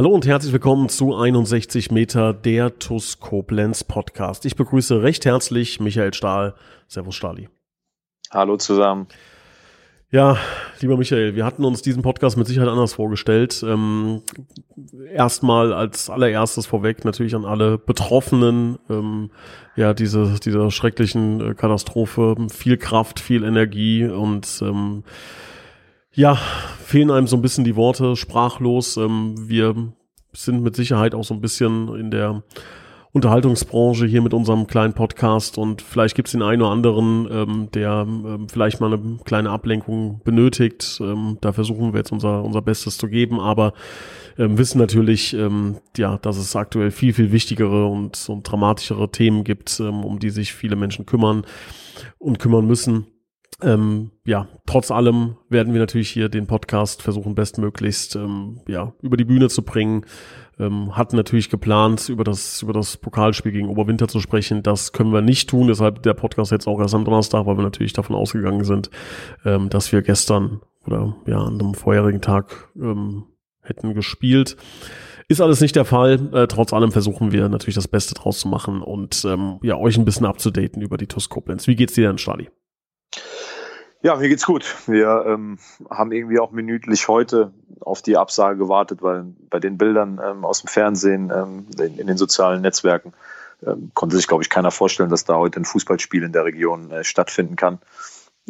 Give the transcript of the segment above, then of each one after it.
Hallo und herzlich willkommen zu 61 Meter der TUS Koblenz Podcast. Ich begrüße recht herzlich Michael Stahl. Servus Stahli. Hallo zusammen. Ja, lieber Michael, wir hatten uns diesen Podcast mit Sicherheit anders vorgestellt. Ähm, erstmal als allererstes vorweg natürlich an alle Betroffenen, ähm, ja, diese, dieser schrecklichen äh, Katastrophe, viel Kraft, viel Energie und ähm, ja, fehlen einem so ein bisschen die Worte, sprachlos. Ähm, wir sind mit Sicherheit auch so ein bisschen in der Unterhaltungsbranche hier mit unserem kleinen Podcast und vielleicht gibt es den einen oder anderen, ähm, der ähm, vielleicht mal eine kleine Ablenkung benötigt. Ähm, da versuchen wir jetzt unser, unser Bestes zu geben, aber ähm, wissen natürlich, ähm, ja, dass es aktuell viel, viel wichtigere und, und dramatischere Themen gibt, ähm, um die sich viele Menschen kümmern und kümmern müssen. Ähm, ja, trotz allem werden wir natürlich hier den Podcast versuchen, bestmöglichst ähm, ja, über die Bühne zu bringen. Ähm, hatten natürlich geplant, über das, über das Pokalspiel gegen Oberwinter zu sprechen. Das können wir nicht tun, deshalb der Podcast jetzt auch erst am Donnerstag, weil wir natürlich davon ausgegangen sind, ähm, dass wir gestern oder ja, an einem vorherigen Tag ähm, hätten gespielt. Ist alles nicht der Fall. Äh, trotz allem versuchen wir natürlich das Beste draus zu machen und ähm, ja, euch ein bisschen abzudaten über die TUS Koblenz. Wie geht's dir denn, Stadi? Ja, mir geht's gut. Wir ähm, haben irgendwie auch minütlich heute auf die Absage gewartet, weil bei den Bildern ähm, aus dem Fernsehen, ähm, in, in, den sozialen Netzwerken, ähm, konnte sich, glaube ich, keiner vorstellen, dass da heute ein Fußballspiel in der Region äh, stattfinden kann.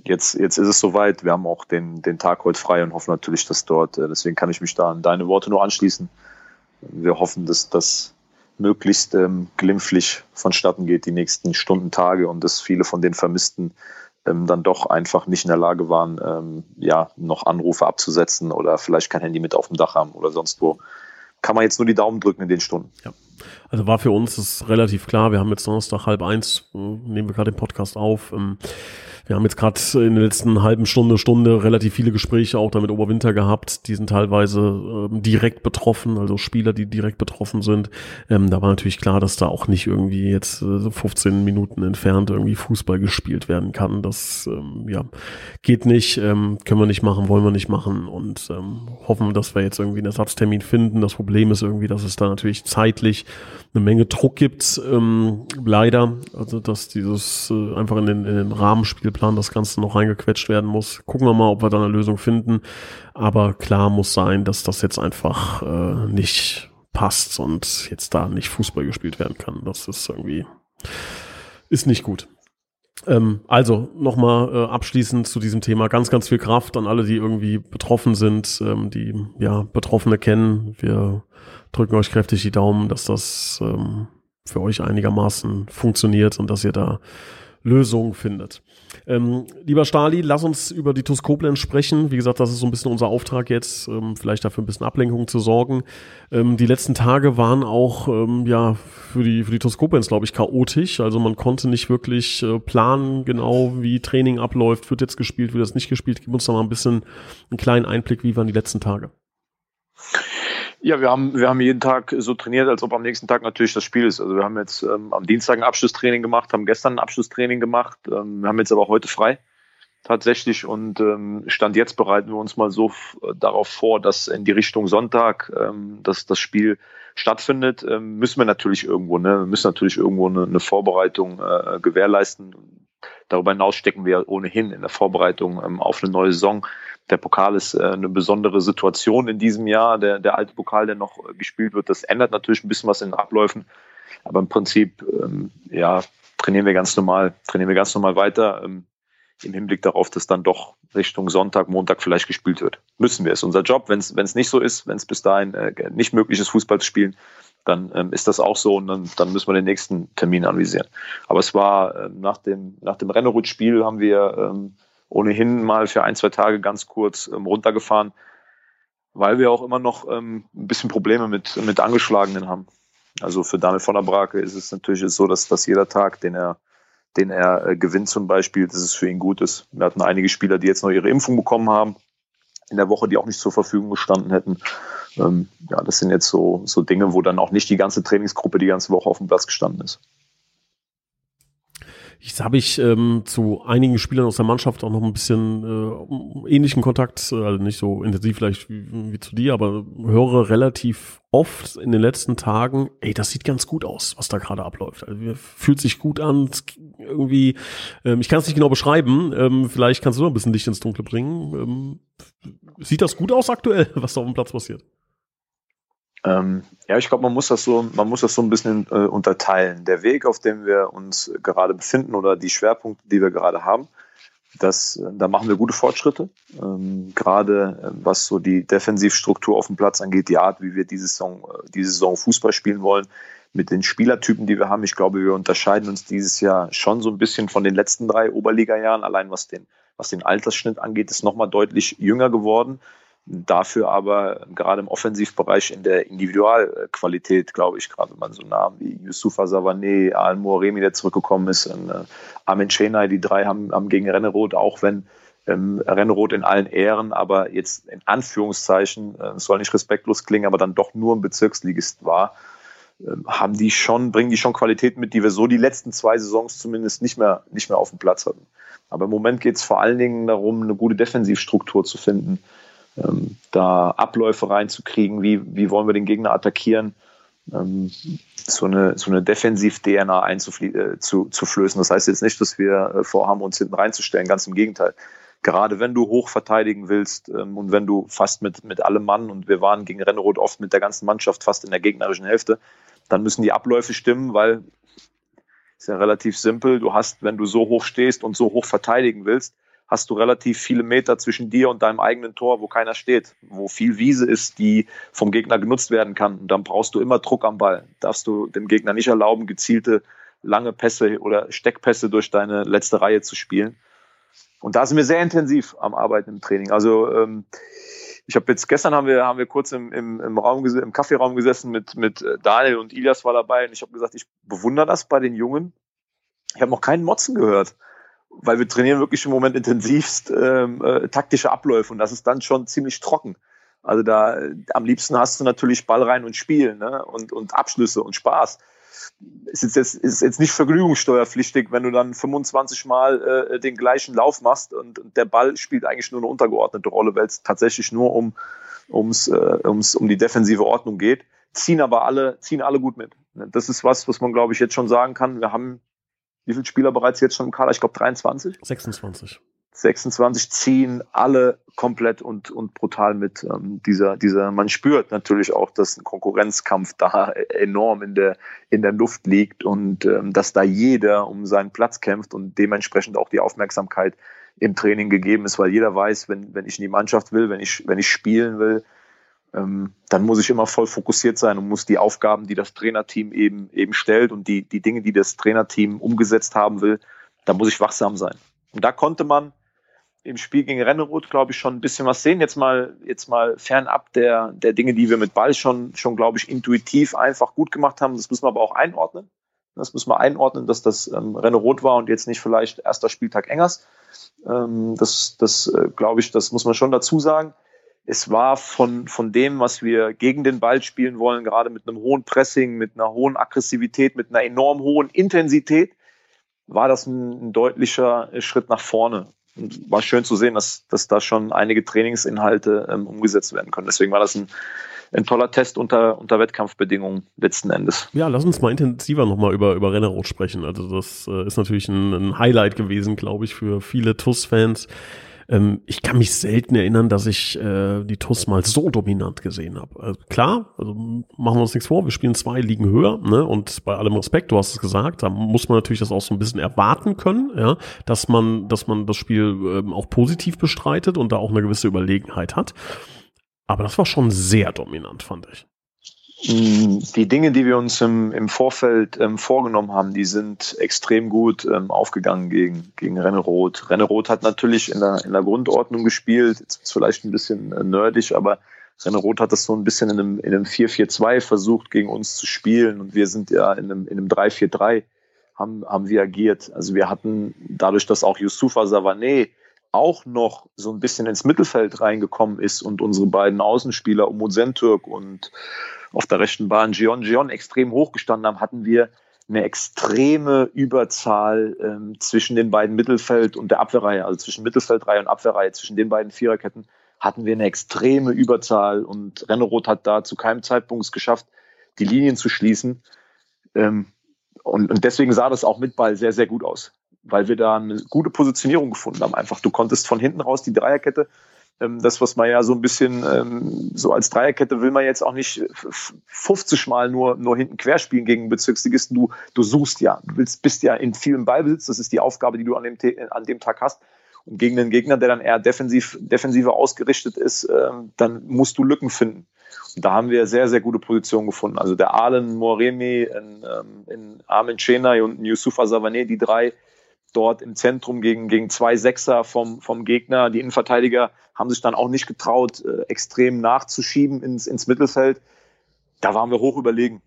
Jetzt, jetzt ist es soweit. Wir haben auch den, den Tag heute frei und hoffen natürlich, dass dort, äh, deswegen kann ich mich da an deine Worte nur anschließen. Wir hoffen, dass das möglichst ähm, glimpflich vonstatten geht die nächsten Stunden, Tage und dass viele von den Vermissten ähm, dann doch einfach nicht in der Lage waren, ähm, ja, noch Anrufe abzusetzen oder vielleicht kein Handy mit auf dem Dach haben oder sonst wo. Kann man jetzt nur die Daumen drücken in den Stunden. Ja. Also war für uns ist relativ klar, wir haben jetzt Donnerstag halb eins, äh, nehmen wir gerade den Podcast auf. Ähm, wir haben jetzt gerade in der letzten halben Stunde, Stunde relativ viele Gespräche auch damit Oberwinter gehabt. Die sind teilweise ähm, direkt betroffen, also Spieler, die direkt betroffen sind. Ähm, da war natürlich klar, dass da auch nicht irgendwie jetzt äh, 15 Minuten entfernt irgendwie Fußball gespielt werden kann. Das ähm, ja geht nicht, ähm, können wir nicht machen, wollen wir nicht machen und ähm, hoffen, dass wir jetzt irgendwie einen Ersatztermin finden. Das Problem ist irgendwie, dass es da natürlich zeitlich eine Menge Druck gibt, ähm, leider. Also dass dieses äh, einfach in den, in den Rahmenspielplan Plan das Ganze noch reingequetscht werden muss. Gucken wir mal, ob wir da eine Lösung finden. Aber klar muss sein, dass das jetzt einfach äh, nicht passt und jetzt da nicht Fußball gespielt werden kann. Das ist irgendwie, ist nicht gut. Ähm, also nochmal äh, abschließend zu diesem Thema ganz, ganz viel Kraft an alle, die irgendwie betroffen sind, ähm, die ja Betroffene kennen. Wir drücken euch kräftig die Daumen, dass das ähm, für euch einigermaßen funktioniert und dass ihr da Lösungen findet. Ähm, lieber Stali, lass uns über die TUS sprechen. Wie gesagt, das ist so ein bisschen unser Auftrag jetzt, ähm, vielleicht dafür ein bisschen Ablenkung zu sorgen. Ähm, die letzten Tage waren auch ähm, ja für die für die TUS Koblenz, glaube ich, chaotisch. Also man konnte nicht wirklich äh, planen, genau wie Training abläuft, wird jetzt gespielt, wird das nicht gespielt. Gib uns da mal ein bisschen einen kleinen Einblick, wie waren die letzten Tage. Ja, wir haben, wir haben jeden Tag so trainiert, als ob am nächsten Tag natürlich das Spiel ist. Also wir haben jetzt ähm, am Dienstag ein Abschlusstraining gemacht, haben gestern ein Abschlusstraining gemacht, ähm, wir haben jetzt aber heute frei tatsächlich und ähm, Stand jetzt bereiten wir uns mal so darauf vor, dass in die Richtung Sonntag ähm, dass das Spiel stattfindet, ähm, müssen wir natürlich irgendwo, ne, müssen natürlich irgendwo eine, eine Vorbereitung äh, gewährleisten. Darüber hinaus stecken wir ohnehin in der Vorbereitung ähm, auf eine neue Saison der Pokal ist äh, eine besondere Situation in diesem Jahr. Der, der alte Pokal, der noch äh, gespielt wird, das ändert natürlich ein bisschen was in den Abläufen. Aber im Prinzip, ähm, ja, trainieren wir ganz normal, trainieren wir ganz normal weiter. Ähm, im Hinblick darauf, dass dann doch Richtung Sonntag, Montag vielleicht gespielt wird. Müssen wir es. Unser Job, wenn es nicht so ist, wenn es bis dahin äh, nicht möglich ist, Fußball zu spielen, dann ähm, ist das auch so und dann, dann müssen wir den nächsten Termin anvisieren. Aber es war äh, nach dem, nach dem Rennerut-Spiel haben wir ähm, ohnehin mal für ein, zwei Tage ganz kurz ähm, runtergefahren, weil wir auch immer noch ähm, ein bisschen Probleme mit, mit Angeschlagenen haben. Also für Daniel von der Brake ist es natürlich so, dass, dass jeder Tag, den er, den er äh, gewinnt zum Beispiel, dass es für ihn gut ist. Wir hatten einige Spieler, die jetzt noch ihre Impfung bekommen haben in der Woche, die auch nicht zur Verfügung gestanden hätten. Ähm, ja, das sind jetzt so, so Dinge, wo dann auch nicht die ganze Trainingsgruppe die ganze Woche auf dem Platz gestanden ist. Jetzt habe ich ähm, zu einigen Spielern aus der Mannschaft auch noch ein bisschen äh, ähnlichen Kontakt, äh, also nicht so intensiv vielleicht wie, wie zu dir, aber höre relativ oft in den letzten Tagen, ey, das sieht ganz gut aus, was da gerade abläuft. Also, fühlt sich gut an, irgendwie, ähm, ich kann es nicht genau beschreiben, ähm, vielleicht kannst du noch ein bisschen Licht ins Dunkle bringen. Ähm, sieht das gut aus aktuell, was da auf dem Platz passiert? Ähm, ja, ich glaube, man muss das so, man muss das so ein bisschen äh, unterteilen. Der Weg, auf dem wir uns gerade befinden oder die Schwerpunkte, die wir gerade haben, das, äh, da machen wir gute Fortschritte. Ähm, gerade äh, was so die Defensivstruktur auf dem Platz angeht, die Art, wie wir diese Saison, äh, diese Saison Fußball spielen wollen, mit den Spielertypen, die wir haben. Ich glaube, wir unterscheiden uns dieses Jahr schon so ein bisschen von den letzten drei Oberliga-Jahren. Allein was den, was den Altersschnitt angeht, ist nochmal deutlich jünger geworden. Dafür aber gerade im Offensivbereich in der Individualqualität, glaube ich, gerade wenn man so Namen wie Yusufa Savané, Alan Mouremi, der zurückgekommen ist, und, äh, Armin Chenay, die drei haben, haben gegen Rennerot, auch wenn ähm, Rennerot in allen Ehren, aber jetzt in Anführungszeichen, äh, es soll nicht respektlos klingen, aber dann doch nur ein Bezirksligist war, äh, haben die schon, bringen die schon Qualitäten mit, die wir so die letzten zwei Saisons zumindest nicht mehr, nicht mehr auf dem Platz hatten. Aber im Moment geht es vor allen Dingen darum, eine gute Defensivstruktur zu finden ähm, da Abläufe reinzukriegen, wie, wie wollen wir den Gegner attackieren, ähm, so eine, so eine Defensiv-DNA einzuflößen. Äh, zu. Das heißt jetzt nicht, dass wir äh, vorhaben, uns hinten reinzustellen, ganz im Gegenteil. Gerade wenn du hoch verteidigen willst ähm, und wenn du fast mit, mit allem Mann, und wir waren gegen Rennerot oft mit der ganzen Mannschaft fast in der gegnerischen Hälfte, dann müssen die Abläufe stimmen, weil ist ja relativ simpel. Du hast, wenn du so hoch stehst und so hoch verteidigen willst, hast du relativ viele Meter zwischen dir und deinem eigenen Tor, wo keiner steht, wo viel Wiese ist, die vom Gegner genutzt werden kann. Und dann brauchst du immer Druck am Ball. Darfst du dem Gegner nicht erlauben, gezielte lange Pässe oder Steckpässe durch deine letzte Reihe zu spielen. Und da sind wir sehr intensiv am Arbeiten im Training. Also ähm, ich habe jetzt gestern haben wir haben wir kurz im, im, im Raum im Kaffeeraum gesessen mit mit äh, Daniel und Ilias war dabei und ich habe gesagt, ich bewundere das bei den Jungen. Ich habe noch keinen Motzen gehört weil wir trainieren wirklich im Moment intensivst ähm, äh, taktische Abläufe und das ist dann schon ziemlich trocken. Also da am liebsten hast du natürlich Ball rein und Spielen ne? und, und Abschlüsse und Spaß. Es ist jetzt, ist jetzt nicht vergnügungssteuerpflichtig, wenn du dann 25 Mal äh, den gleichen Lauf machst und, und der Ball spielt eigentlich nur eine untergeordnete Rolle, weil es tatsächlich nur um, ums, äh, ums, um die defensive Ordnung geht. Ziehen aber alle, ziehen alle gut mit. Das ist was, was man, glaube ich, jetzt schon sagen kann. Wir haben wie viele Spieler bereits jetzt schon im Kader? Ich glaube 23. 26. 26 ziehen alle komplett und, und brutal mit. Ähm, dieser, dieser, man spürt natürlich auch, dass ein Konkurrenzkampf da enorm in der, in der Luft liegt und ähm, dass da jeder um seinen Platz kämpft und dementsprechend auch die Aufmerksamkeit im Training gegeben ist, weil jeder weiß, wenn, wenn ich in die Mannschaft will, wenn ich, wenn ich spielen will, ähm, dann muss ich immer voll fokussiert sein und muss die Aufgaben, die das Trainerteam eben, eben stellt und die, die Dinge, die das Trainerteam umgesetzt haben will, da muss ich wachsam sein. Und da konnte man im Spiel gegen Renneroth, glaube ich, schon ein bisschen was sehen. Jetzt mal, jetzt mal fernab der, der Dinge, die wir mit Ball schon, schon, glaube ich, intuitiv einfach gut gemacht haben. Das müssen wir aber auch einordnen. Das müssen wir einordnen, dass das ähm, Renneroth war und jetzt nicht vielleicht erster Spieltag Engers. Ähm, das, das äh, glaube ich, das muss man schon dazu sagen es war von, von dem, was wir gegen den Ball spielen wollen, gerade mit einem hohen Pressing, mit einer hohen Aggressivität, mit einer enorm hohen Intensität, war das ein, deutlicher Schritt nach vorne. Und war schön zu sehen, dass, dass da schon einige Trainingsinhalte ähm, umgesetzt werden können. Deswegen war das ein, ein toller Test unter, unter Wettkampfbedingungen letzten Endes. Ja, lass uns mal intensiver nochmal über, über Rennerot sprechen. Also das äh, ist natürlich ein, ein Highlight gewesen, glaube ich, für viele TUS-Fans. Ähm, ich kann mich selten erinnern, dass ich äh, die TUS mal so dominant gesehen habe. Also klar, also machen wir uns nichts vor, wir spielen zwei Ligen höher, ne? Und bei allem Respekt, du hast es gesagt, da muss man natürlich das auch so ein bisschen erwarten können, ja, dass man, dass man das Spiel ähm, auch positiv bestreitet und da auch eine gewisse Überlegenheit hat. Aber das war schon sehr dominant, fand ich. Mm, die Dinge, die wir uns im, im Vorfeld ähm, vorgenommen haben, die sind extrem gut ähm, aufgegangen gegen, gegen Renneroth. Renneroth hat natürlich in der, in der Grundordnung gespielt, jetzt ist vielleicht ein bisschen äh, nerdig, aber Renneroth hat das so ein bisschen in einem, in einem 4-4-2 versucht, gegen uns zu spielen und wir sind ja in einem, in einem 3-4-3 haben, haben wir agiert. Also wir hatten dadurch, dass auch Yusufa Savané auch noch so ein bisschen ins Mittelfeld reingekommen ist und unsere beiden Außenspieler Umut Sentürk und auf der rechten Bahn Gion Gion extrem hochgestanden haben, hatten wir eine extreme Überzahl ähm, zwischen den beiden Mittelfeld und der Abwehrreihe, also zwischen Mittelfeldreihe und Abwehrreihe, zwischen den beiden Viererketten hatten wir eine extreme Überzahl und Renneroth hat da zu keinem Zeitpunkt es geschafft, die Linien zu schließen. Ähm, und, und deswegen sah das auch mit Ball sehr, sehr gut aus, weil wir da eine gute Positionierung gefunden haben. Einfach, du konntest von hinten raus die Dreierkette ähm, das, was man ja so ein bisschen ähm, so als Dreierkette will man jetzt auch nicht 50 Mal nur, nur hinten querspielen gegen Bezirksligisten. Du, du suchst ja, du willst, bist ja in vielen Ballbesitz. Das ist die Aufgabe, die du an dem, an dem Tag hast. Und gegen einen Gegner, der dann eher defensiv, defensiver ausgerichtet ist, ähm, dann musst du Lücken finden. Und da haben wir sehr, sehr gute Positionen gefunden. Also der Alen Moremi, in, ähm, in Armin Chenay und Yusufa Savané, die drei, dort im Zentrum gegen, gegen zwei Sechser vom, vom Gegner. Die Innenverteidiger haben sich dann auch nicht getraut, äh, extrem nachzuschieben ins, ins Mittelfeld. Da waren wir hoch überlegen.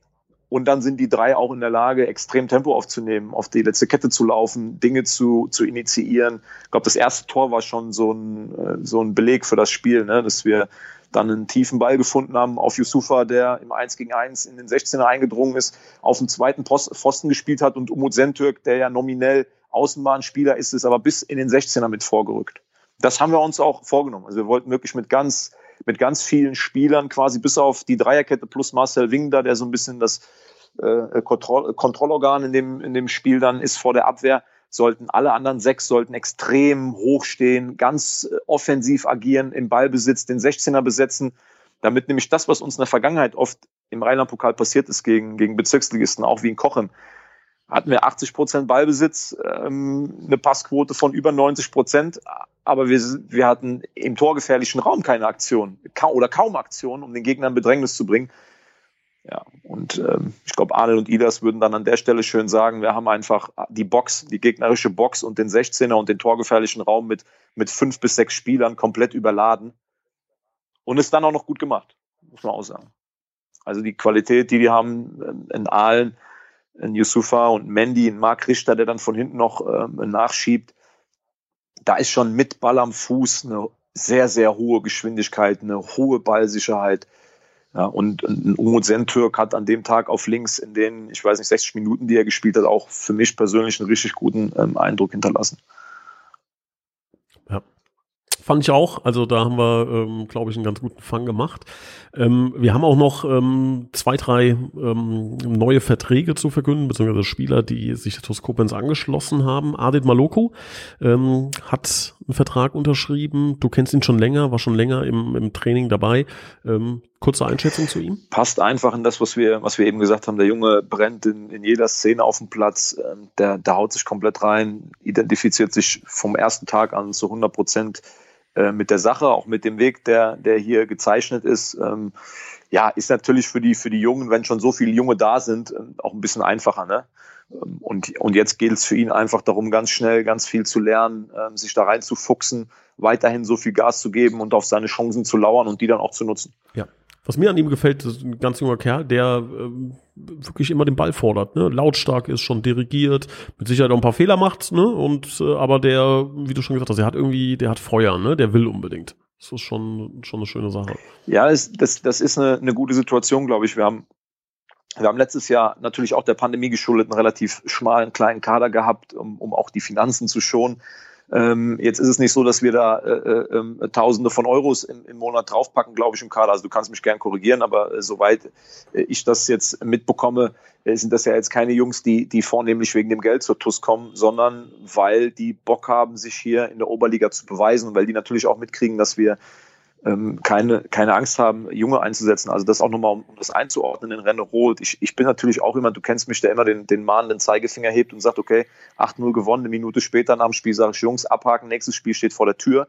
Und dann sind die drei auch in der Lage, extrem Tempo aufzunehmen, auf die letzte Kette zu laufen, Dinge zu, zu initiieren. Ich glaube, das erste Tor war schon so ein, äh, so ein Beleg für das Spiel, ne? dass wir dann einen tiefen Ball gefunden haben auf Yusufa, der im 1 gegen 1 in den 16er eingedrungen ist, auf dem zweiten Pfosten gespielt hat und Umut Sentürk, der ja nominell Außenbahnspieler ist, ist aber bis in den 16er mit vorgerückt. Das haben wir uns auch vorgenommen. Also wir wollten wirklich mit ganz, mit ganz vielen Spielern quasi bis auf die Dreierkette plus Marcel Wingda, der so ein bisschen das äh, Kontroll Kontrollorgan in dem, in dem Spiel dann ist vor der Abwehr, sollten alle anderen sechs sollten extrem hoch stehen, ganz äh, offensiv agieren, im Ballbesitz, den 16er besetzen, damit nämlich das, was uns in der Vergangenheit oft im Rheinland-Pokal passiert ist gegen, gegen Bezirksligisten, auch wie in Kochem, hatten wir 80 Prozent Ballbesitz, ähm, eine Passquote von über 90 Prozent, aber wir, wir hatten im torgefährlichen Raum keine Aktion ka oder kaum Aktion, um den Gegner in Bedrängnis zu bringen. Ja, und ähm, ich glaube, Arnel und Idas würden dann an der Stelle schön sagen, wir haben einfach die Box, die gegnerische Box und den 16er und den torgefährlichen Raum mit, mit fünf bis sechs Spielern komplett überladen. Und es dann auch noch gut gemacht, muss man auch sagen. Also die Qualität, die die haben in Aalen, in Yusufa und Mandy, in Mark Richter, der dann von hinten noch ähm, nachschiebt, da ist schon mit Ball am Fuß eine sehr, sehr hohe Geschwindigkeit, eine hohe Ballsicherheit ja, und, Umut Sentürk hat an dem Tag auf links in den, ich weiß nicht, 60 Minuten, die er gespielt hat, auch für mich persönlich einen richtig guten ähm, Eindruck hinterlassen. Fand ich auch. Also da haben wir, ähm, glaube ich, einen ganz guten Fang gemacht. Ähm, wir haben auch noch ähm, zwei, drei ähm, neue Verträge zu verkünden, beziehungsweise Spieler, die sich der Toskopens angeschlossen haben. Adit Maloko ähm, hat einen Vertrag unterschrieben. Du kennst ihn schon länger, war schon länger im, im Training dabei. Ähm, kurze Einschätzung zu ihm? Passt einfach in das, was wir, was wir eben gesagt haben. Der Junge brennt in, in jeder Szene auf dem Platz. Der, der haut sich komplett rein, identifiziert sich vom ersten Tag an zu 100 Prozent äh, mit der Sache, auch mit dem Weg, der, der hier gezeichnet ist. Ähm, ja, ist natürlich für die, für die Jungen, wenn schon so viele Junge da sind, äh, auch ein bisschen einfacher. Ne? Ähm, und, und jetzt geht es für ihn einfach darum, ganz schnell ganz viel zu lernen, äh, sich da reinzufuchsen, weiterhin so viel Gas zu geben und auf seine Chancen zu lauern und die dann auch zu nutzen. Ja. Was mir an ihm gefällt, ist ein ganz junger Kerl, der ähm, wirklich immer den Ball fordert. Ne? Lautstark ist, schon dirigiert, mit Sicherheit auch ein paar Fehler macht, ne? Und äh, aber der, wie du schon gesagt hast, der hat irgendwie, der hat Feuer, ne? Der will unbedingt. Das ist schon, schon eine schöne Sache. Ja, das, das, das ist eine, eine gute Situation, glaube ich. Wir haben, wir haben letztes Jahr natürlich auch der Pandemie geschuldet einen relativ schmalen, kleinen Kader gehabt, um, um auch die Finanzen zu schonen. Ähm, jetzt ist es nicht so, dass wir da äh, äh, ähm, Tausende von Euros im, im Monat draufpacken, glaube ich, im Kader. Also du kannst mich gern korrigieren, aber äh, soweit äh, ich das jetzt mitbekomme, äh, sind das ja jetzt keine Jungs, die, die vornehmlich wegen dem Geld zur TUS kommen, sondern weil die Bock haben, sich hier in der Oberliga zu beweisen und weil die natürlich auch mitkriegen, dass wir ähm, keine, keine Angst haben, Junge einzusetzen. Also das auch nochmal, um, um das einzuordnen in Renne Rot. Ich, ich bin natürlich auch jemand, du kennst mich, der immer den, den mahnenden Zeigefinger hebt und sagt, okay, 8-0 gewonnen, eine Minute später nach dem Spiel sage ich, Jungs, abhaken, nächstes Spiel steht vor der Tür.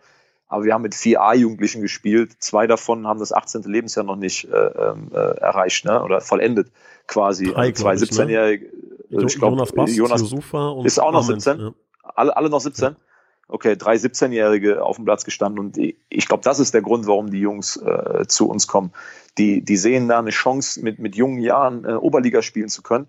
Aber wir haben mit vier A-Jugendlichen gespielt. Zwei davon haben das 18. Lebensjahr noch nicht äh, ähm, äh, erreicht ne? oder vollendet quasi. Drei, also zwei 17-Jährige. Ne? Ich glaube, Jonas, Bass, Jonas ist auch noch 17. Ja. Alle, alle noch 17. Ja okay, drei 17-Jährige auf dem Platz gestanden und ich glaube, das ist der Grund, warum die Jungs äh, zu uns kommen. Die, die sehen da eine Chance, mit, mit jungen Jahren äh, Oberliga spielen zu können.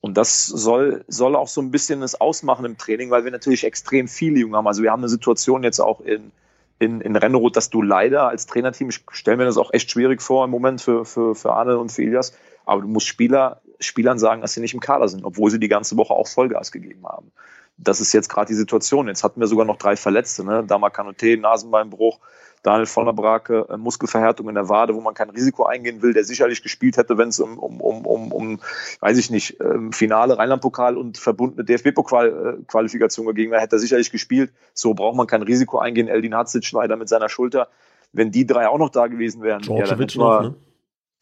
Und das soll, soll auch so ein bisschen das ausmachen im Training, weil wir natürlich extrem viele Junge haben. Also wir haben eine Situation jetzt auch in, in, in Rennerot, dass du leider als Trainerteam, ich stelle mir das auch echt schwierig vor im Moment für, für, für Arne und für Ilias, aber du musst Spieler, Spielern sagen, dass sie nicht im Kader sind, obwohl sie die ganze Woche auch Vollgas gegeben haben. Das ist jetzt gerade die Situation. Jetzt hatten wir sogar noch drei Verletzte, ne? Dama Kanoté, Nasenbeinbruch, Daniel von der Brake, äh, Muskelverhärtung in der Wade, wo man kein Risiko eingehen will, der sicherlich gespielt hätte, wenn es um, um, um, um, um, weiß ich nicht, ähm, Finale Rheinland-Pokal und verbundene DFB-Pokal-Qualifikation dagegen wäre, hätte er sicherlich gespielt. So braucht man kein Risiko eingehen. Eldin Hatzic leider mit seiner Schulter. Wenn die drei auch noch da gewesen wären, ja, noch, ne?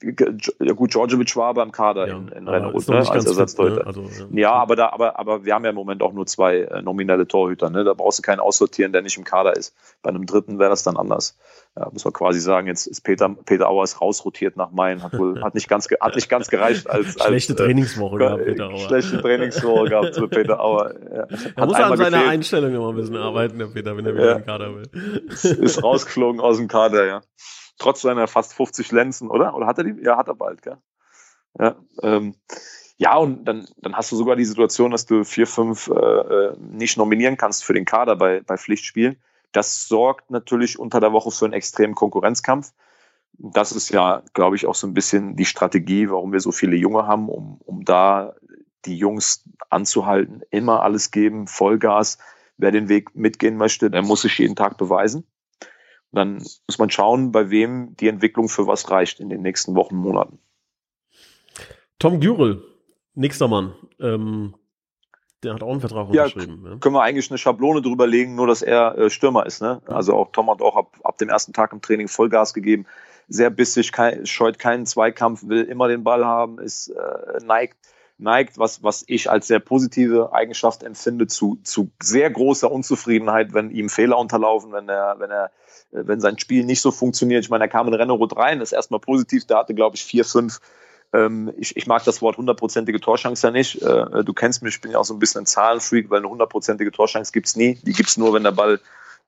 Ja gut, Djordjevic war beim Kader ja, in, in Rennerud, ne, als Ersatztorhüter. Ne? Also, ja. ja, aber da, aber, aber wir haben ja im Moment auch nur zwei äh, nominelle Torhüter, ne? Da brauchst du keinen aussortieren, der nicht im Kader ist. Bei einem dritten wäre das dann anders. Ja, muss man quasi sagen, jetzt ist Peter, Peter Auers rausrotiert nach Main, hat wohl, hat nicht ganz, hat nicht ganz gereicht als, schlechte als, äh, Trainingswoche äh, gehabt, Peter Auer. Schlechte Trainingswoche gehabt für Peter Auer. Ja. Er muss an seiner Einstellung immer ein bisschen arbeiten, der Peter, wenn er wieder ja. im Kader will. Ist rausgeflogen aus dem Kader, ja trotz seiner fast 50 Lenzen, oder? Oder hat er die? Ja, hat er bald, gell? Ja, ähm, ja und dann, dann hast du sogar die Situation, dass du vier, fünf äh, äh, nicht nominieren kannst für den Kader bei, bei Pflichtspielen. Das sorgt natürlich unter der Woche für einen extremen Konkurrenzkampf. Das ist ja, glaube ich, auch so ein bisschen die Strategie, warum wir so viele Junge haben, um, um da die Jungs anzuhalten, immer alles geben, Vollgas. Wer den Weg mitgehen möchte, der muss sich jeden Tag beweisen dann muss man schauen, bei wem die Entwicklung für was reicht in den nächsten Wochen, Monaten. Tom Gürel, nächster Mann. Ähm, der hat auch einen Vertrag unterschrieben. Ja, können wir eigentlich eine Schablone drüber legen, nur dass er äh, Stürmer ist. Ne? Also auch Tom hat auch ab, ab dem ersten Tag im Training Vollgas gegeben. Sehr bissig, kein, scheut keinen Zweikampf, will immer den Ball haben, ist äh, neigt neigt, was, was ich als sehr positive Eigenschaft empfinde, zu, zu sehr großer Unzufriedenheit, wenn ihm Fehler unterlaufen, wenn er, wenn er äh, wenn sein Spiel nicht so funktioniert. Ich meine, er kam in Renault rein, ist erstmal positiv, der hatte, glaube ich, vier, fünf. Ähm, ich, ich mag das Wort hundertprozentige Torchance ja nicht. Äh, du kennst mich, ich bin ja auch so ein bisschen ein Zahlenfreak, weil eine hundertprozentige Torchance gibt's nie. Die gibt's nur, wenn der Ball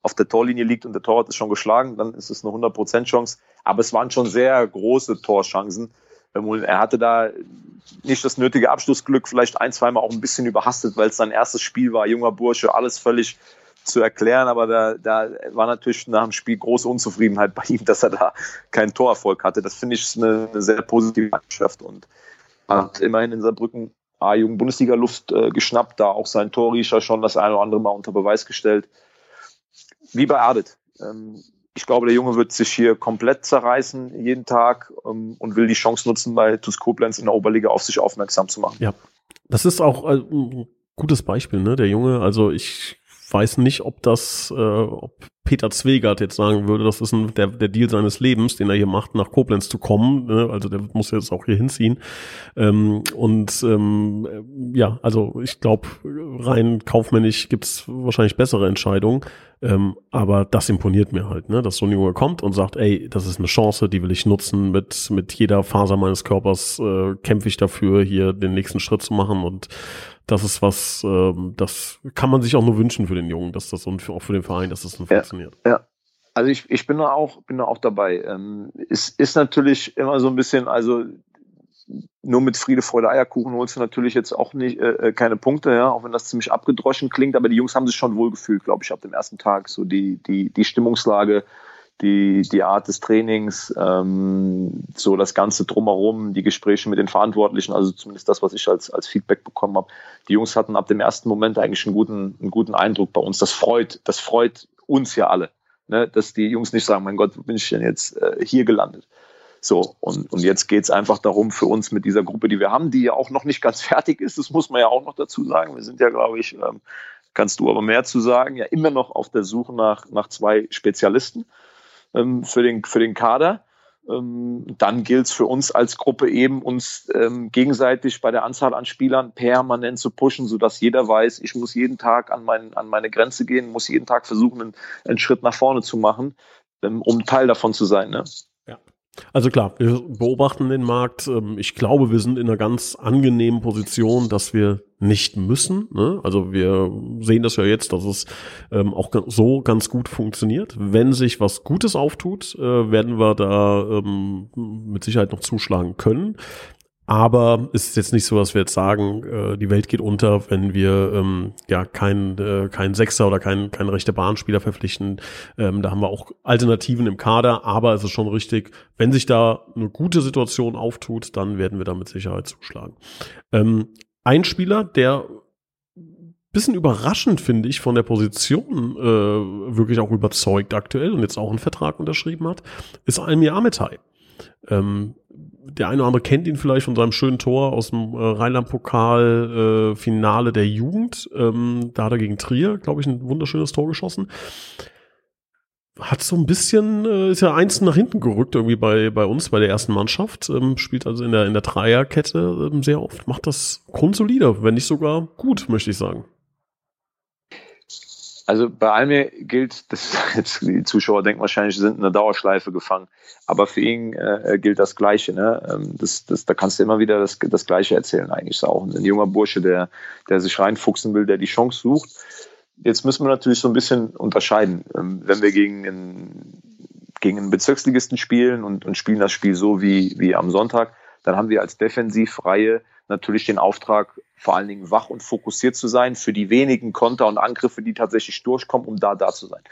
auf der Torlinie liegt und der Torwart ist schon geschlagen, dann ist es eine 100% Chance. Aber es waren schon sehr große Torchancen. Er hatte da nicht das nötige Abschlussglück, vielleicht ein, zweimal auch ein bisschen überhastet, weil es sein erstes Spiel war, junger Bursche, alles völlig zu erklären, aber da, da war natürlich nach dem Spiel große Unzufriedenheit bei ihm, dass er da keinen Torerfolg hatte. Das finde ich eine, eine, sehr positive Mannschaft und hat immerhin in Saarbrücken A-Jugend-Bundesliga-Luft äh, geschnappt, da auch sein Torriecher schon das eine oder andere Mal unter Beweis gestellt. Wie bei Adet. Ähm, ich glaube, der Junge wird sich hier komplett zerreißen jeden Tag ähm, und will die Chance nutzen, bei TuS Koblenz in der Oberliga auf sich aufmerksam zu machen. Ja, das ist auch äh, ein gutes Beispiel, ne? Der Junge, also ich weiß nicht, ob das, äh, ob Peter Zwegert jetzt sagen würde, das ist ein, der, der Deal seines Lebens, den er hier macht, nach Koblenz zu kommen. Ne? Also der muss jetzt auch hier hinziehen. Ähm, und ähm, ja, also ich glaube, rein kaufmännisch gibt's wahrscheinlich bessere Entscheidungen. Ähm, aber das imponiert mir halt, ne? dass so ein Junge kommt und sagt, ey, das ist eine Chance, die will ich nutzen. Mit, mit jeder Faser meines Körpers äh, kämpfe ich dafür, hier den nächsten Schritt zu machen. Und das ist was, ähm, das kann man sich auch nur wünschen für den Jungen, dass das und für, auch für den Verein, dass das dann ja, funktioniert. Ja. Also ich, ich bin da auch, bin da auch dabei. Ähm, es ist natürlich immer so ein bisschen, also nur mit Friede, Freude, Eierkuchen holst du natürlich jetzt auch nicht äh, äh, keine Punkte, ja, auch wenn das ziemlich abgedroschen klingt, aber die Jungs haben sich schon wohl gefühlt, glaube ich, ab dem ersten Tag. So die, die, die Stimmungslage, die, die Art des Trainings, ähm, so das Ganze drumherum, die Gespräche mit den Verantwortlichen, also zumindest das, was ich als, als Feedback bekommen habe. Die Jungs hatten ab dem ersten Moment eigentlich einen guten, einen guten Eindruck bei uns. Das freut, das freut uns ja alle, ne? dass die Jungs nicht sagen, mein Gott, wo bin ich denn jetzt äh, hier gelandet? So, und, und jetzt geht's einfach darum für uns mit dieser Gruppe, die wir haben, die ja auch noch nicht ganz fertig ist, das muss man ja auch noch dazu sagen. Wir sind ja, glaube ich, ähm, kannst du aber mehr zu sagen, ja immer noch auf der Suche nach, nach zwei Spezialisten ähm, für, den, für den Kader. Ähm, dann gilt es für uns als Gruppe eben, uns ähm, gegenseitig bei der Anzahl an Spielern permanent zu pushen, sodass jeder weiß, ich muss jeden Tag an, mein, an meine Grenze gehen, muss jeden Tag versuchen, einen, einen Schritt nach vorne zu machen, ähm, um Teil davon zu sein. Ne? Also klar, wir beobachten den Markt. Ähm, ich glaube, wir sind in einer ganz angenehmen Position, dass wir nicht müssen. Ne? Also wir sehen das ja jetzt, dass es ähm, auch so ganz gut funktioniert. Wenn sich was Gutes auftut, äh, werden wir da ähm, mit Sicherheit noch zuschlagen können. Aber es ist jetzt nicht so, dass wir jetzt sagen, äh, die Welt geht unter, wenn wir ähm, ja keinen äh, kein Sechser oder keinen kein rechte Bahnspieler verpflichten. Ähm, da haben wir auch Alternativen im Kader, aber es ist schon richtig, wenn sich da eine gute Situation auftut, dann werden wir da mit Sicherheit zuschlagen. Ähm, ein Spieler, der bisschen überraschend, finde ich, von der Position äh, wirklich auch überzeugt aktuell und jetzt auch einen Vertrag unterschrieben hat, ist Almir Ametai. Ähm, der eine oder andere kennt ihn vielleicht von seinem schönen Tor aus dem äh, Rheinland-Pokal-Finale äh, der Jugend. Ähm, da hat er gegen Trier, glaube ich, ein wunderschönes Tor geschossen. Hat so ein bisschen, äh, ist ja eins nach hinten gerückt irgendwie bei, bei uns, bei der ersten Mannschaft. Ähm, spielt also in der, in der Dreierkette ähm, sehr oft. Macht das grundsolider, wenn nicht sogar gut, möchte ich sagen. Also bei Almir gilt, das jetzt die Zuschauer denken wahrscheinlich, sie sind in einer Dauerschleife gefangen, aber für ihn äh, gilt das Gleiche. Ne? Ähm, das, das, da kannst du immer wieder das, das Gleiche erzählen. Eigentlich auch ein junger Bursche, der, der sich reinfuchsen will, der die Chance sucht. Jetzt müssen wir natürlich so ein bisschen unterscheiden. Ähm, wenn wir gegen einen, gegen einen Bezirksligisten spielen und, und spielen das Spiel so wie, wie am Sonntag, dann haben wir als Defensivreihe natürlich den Auftrag, vor allen Dingen wach und fokussiert zu sein für die wenigen Konter und Angriffe, die tatsächlich durchkommen, um da da zu sein.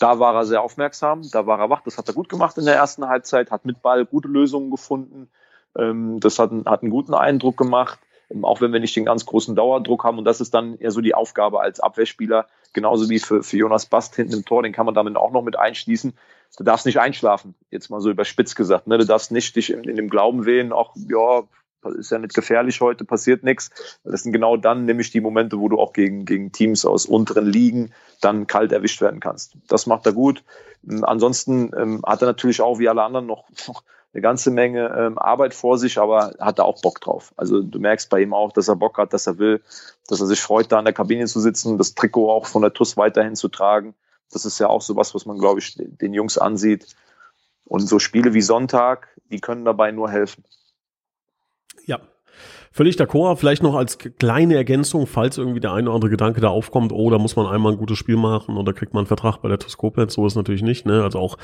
Da war er sehr aufmerksam, da war er wach, das hat er gut gemacht in der ersten Halbzeit, hat mit Ball gute Lösungen gefunden, ähm, das hat, hat einen guten Eindruck gemacht, ähm, auch wenn wir nicht den ganz großen Dauerdruck haben und das ist dann eher so die Aufgabe als Abwehrspieler, genauso wie für, für Jonas Bast hinten im Tor, den kann man damit auch noch mit einschließen. Du darfst nicht einschlafen, jetzt mal so überspitzt gesagt. Ne? Du darfst nicht dich in, in dem Glauben wählen, auch ja, ist ja nicht gefährlich heute, passiert nichts. Das sind genau dann nämlich die Momente, wo du auch gegen, gegen Teams aus unteren Ligen dann kalt erwischt werden kannst. Das macht er gut. Ähm, ansonsten ähm, hat er natürlich auch wie alle anderen noch, noch eine ganze Menge ähm, Arbeit vor sich, aber hat er auch Bock drauf. Also du merkst bei ihm auch, dass er Bock hat, dass er will, dass er sich freut, da in der Kabine zu sitzen, das Trikot auch von der TUS weiterhin zu tragen. Das ist ja auch sowas, was man, glaube ich, den Jungs ansieht. Und so Spiele wie Sonntag, die können dabei nur helfen. Ja. Völlig d'accord. Vielleicht noch als kleine Ergänzung, falls irgendwie der eine oder andere Gedanke da aufkommt, oh, da muss man einmal ein gutes Spiel machen und da kriegt man einen Vertrag bei der Toskopens. So ist natürlich nicht. Ne? Also auch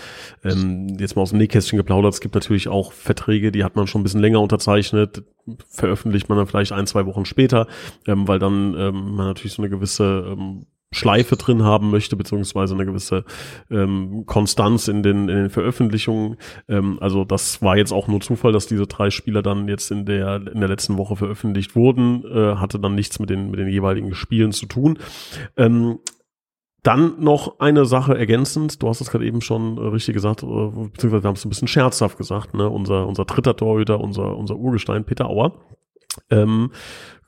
ähm, jetzt mal aus dem Nähkästchen geplaudert, es gibt natürlich auch Verträge, die hat man schon ein bisschen länger unterzeichnet, veröffentlicht man dann vielleicht ein, zwei Wochen später, ähm, weil dann ähm, man natürlich so eine gewisse ähm, Schleife drin haben möchte, beziehungsweise eine gewisse ähm, Konstanz in den, in den Veröffentlichungen. Ähm, also das war jetzt auch nur Zufall, dass diese drei Spieler dann jetzt in der, in der letzten Woche veröffentlicht wurden, äh, hatte dann nichts mit den, mit den jeweiligen Spielen zu tun. Ähm, dann noch eine Sache ergänzend, du hast es gerade eben schon äh, richtig gesagt, äh, beziehungsweise wir haben es ein bisschen scherzhaft gesagt, ne? unser, unser dritter Torhüter, unser, unser Urgestein Peter Auer, ähm,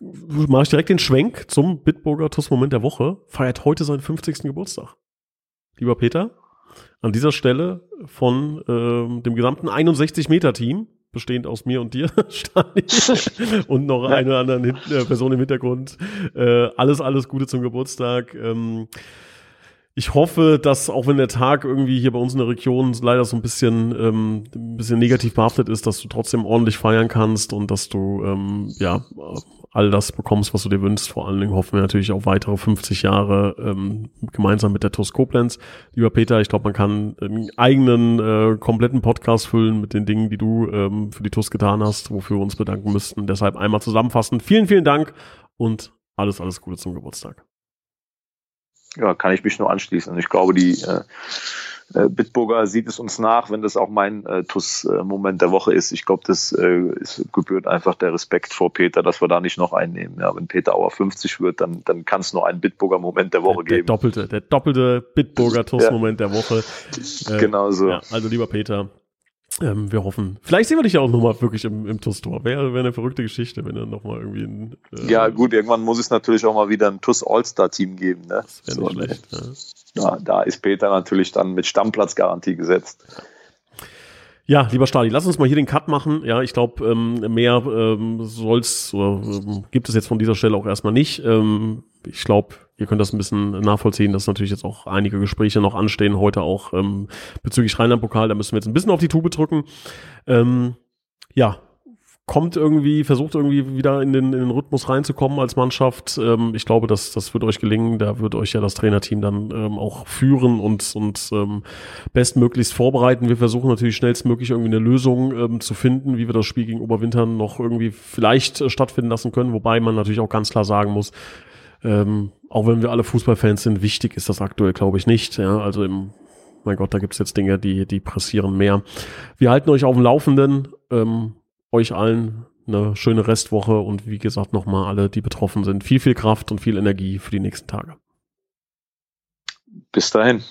mache ich direkt den Schwenk zum Bitburger TUS-Moment der Woche. Feiert heute seinen 50. Geburtstag. Lieber Peter, an dieser Stelle von ähm, dem gesamten 61-Meter-Team, bestehend aus mir und dir, und noch eine oder andere äh, Person im Hintergrund. Äh, alles, alles Gute zum Geburtstag. Ähm, ich hoffe, dass auch wenn der Tag irgendwie hier bei uns in der Region leider so ein bisschen, ähm, ein bisschen negativ behaftet ist, dass du trotzdem ordentlich feiern kannst und dass du ähm, ja all das bekommst, was du dir wünschst. Vor allen Dingen hoffen wir natürlich auf weitere 50 Jahre ähm, gemeinsam mit der TUS Koblenz. Lieber Peter, ich glaube, man kann einen eigenen äh, kompletten Podcast füllen mit den Dingen, die du ähm, für die TUS getan hast, wofür wir uns bedanken müssten. Deshalb einmal zusammenfassen. Vielen, vielen Dank und alles, alles Gute zum Geburtstag ja, kann ich mich nur anschließen. Ich glaube, die äh, äh, Bitburger sieht es uns nach, wenn das auch mein äh, TUS-Moment der Woche ist. Ich glaube, das äh, ist, gebührt einfach der Respekt vor Peter, dass wir da nicht noch einnehmen. Ja, wenn Peter Auer 50 wird, dann, dann kann es nur einen Bitburger Moment der Woche der, geben. Der doppelte, der doppelte Bitburger TUS-Moment ja. der Woche. Äh, genau so. Ja, also lieber Peter, ähm, wir hoffen. Vielleicht sehen wir dich ja auch nochmal wirklich im, im TUS-Tor. Wäre wär eine verrückte Geschichte, wenn er nochmal irgendwie ein, äh, Ja, gut, irgendwann muss es natürlich auch mal wieder ein TUS All-Star-Team geben. Ne? Das wäre so, nicht schlecht. Ne? Ja. da ist Peter natürlich dann mit Stammplatzgarantie gesetzt. Ja, lieber Stadi, lass uns mal hier den Cut machen. Ja, ich glaube, ähm, mehr ähm, soll's oder ähm, gibt es jetzt von dieser Stelle auch erstmal nicht. Ähm, ich glaube, ihr könnt das ein bisschen nachvollziehen, dass natürlich jetzt auch einige Gespräche noch anstehen, heute auch ähm, bezüglich Rheinland-Pokal, da müssen wir jetzt ein bisschen auf die Tube drücken. Ähm, ja, kommt irgendwie, versucht irgendwie wieder in den, in den Rhythmus reinzukommen als Mannschaft. Ähm, ich glaube, das, das wird euch gelingen. Da wird euch ja das Trainerteam dann ähm, auch führen und, und ähm, bestmöglichst vorbereiten. Wir versuchen natürlich schnellstmöglich irgendwie eine Lösung ähm, zu finden, wie wir das Spiel gegen Oberwintern noch irgendwie vielleicht äh, stattfinden lassen können. Wobei man natürlich auch ganz klar sagen muss, ähm, auch wenn wir alle Fußballfans sind, wichtig ist das aktuell, glaube ich, nicht. Ja, also im mein Gott, da gibt's jetzt Dinge, die, die pressieren mehr. Wir halten euch auf dem Laufenden. Ähm, euch allen eine schöne Restwoche und wie gesagt nochmal alle, die betroffen sind, viel, viel Kraft und viel Energie für die nächsten Tage. Bis dahin.